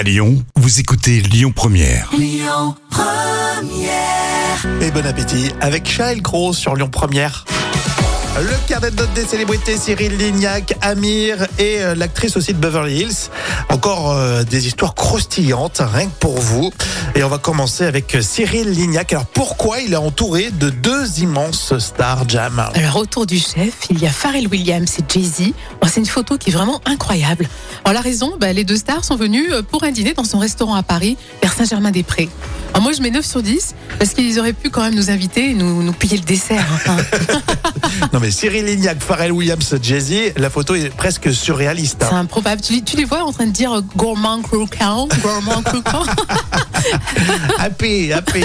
À Lyon, vous écoutez Lyon Première. Et bon appétit avec Charles Gros sur Lyon Première. Le carnet de notes des célébrités, Cyril Lignac, Amir et euh, l'actrice aussi de Beverly Hills. Encore euh, des histoires croustillantes, rien que pour vous. Et on va commencer avec euh, Cyril Lignac. Alors pourquoi il est entouré de deux immenses stars, Jam? Alors autour du chef, il y a Pharrell Williams et Jay-Z. C'est une photo qui est vraiment incroyable. Alors la raison, bah, les deux stars sont venus euh, pour un dîner dans son restaurant à Paris, vers Saint-Germain-des-Prés. Alors moi je mets 9 sur 10 parce qu'ils auraient pu quand même nous inviter et nous, nous payer le dessert. Non mais Cyril Lignac, Pharrell Williams, Jay-Z, la photo est presque surréaliste. C'est hein. improbable. Tu, tu les vois en train de dire euh, gourmand croquant, gourmand croquant? Happy, happy.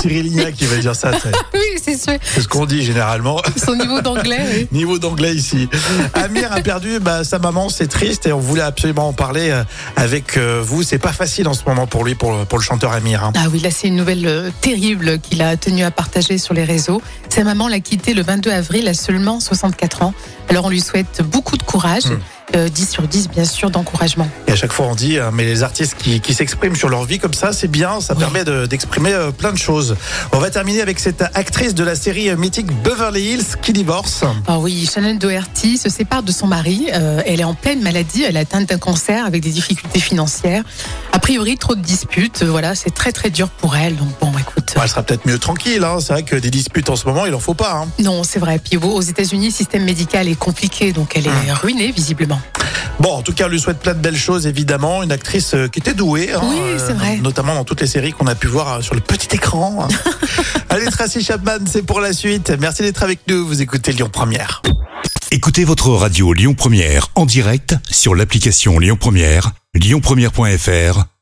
Cyril Lignac qui va dire ça, oui, c'est sûr. c'est ce qu'on dit généralement. Son niveau d'anglais. oui. Niveau d'anglais ici. Amir a perdu bah, sa maman, c'est triste et on voulait absolument en parler euh, avec euh, vous. C'est pas facile en ce moment pour lui, pour, le- pour le chanteur Amir. hein. Ah oui, là c'est une nouvelle euh, terrible qu'il a tenu à partager sur les réseaux. Sa maman l'a quitté le 22 avril à seulement 64 ans. Alors on lui souhaite beaucoup de courage, Hmm. Euh, 10 sur 10 bien sûr d'encouragement. Et à chaque fois on dit, euh, mais les artistes qui, qui s'expriment sur leur vie comme ça, c'est bien, ça Oui. permet de- d'exprimer euh, plein de choses. On va terminer avec cette actrice de la série euh, mythique Beverly Hills qui divorce. Ah oui, Shannon Doherty se sépare de son mari. Euh, elle est en pleine maladie, elle est atteinte d'un cancer avec des difficultés financières. A priori, trop de disputes. Voilà, c'est très très dur pour elle. Donc bon, Bon, elle sera peut-être mieux tranquille. Hein. C'est vrai que des disputes en ce moment, il en faut pas. hein. Non, c'est vrai. Puis aux États-Unis, le système médical est compliqué, donc elle est ruinée visiblement. Bon, en tout cas, on lui souhaite plein de belles choses, évidemment. Une actrice euh, qui était douée. hein, Oui, c'est vrai. Notamment dans toutes les séries qu'on a pu voir euh, sur le petit écran. Allez, Tracy Chapman, c'est pour la suite. Merci d'être avec nous. Vous écoutez Lyon Première. Écoutez votre radio Lyon Première en direct sur l'application Lyon Première, lyonpremière.fr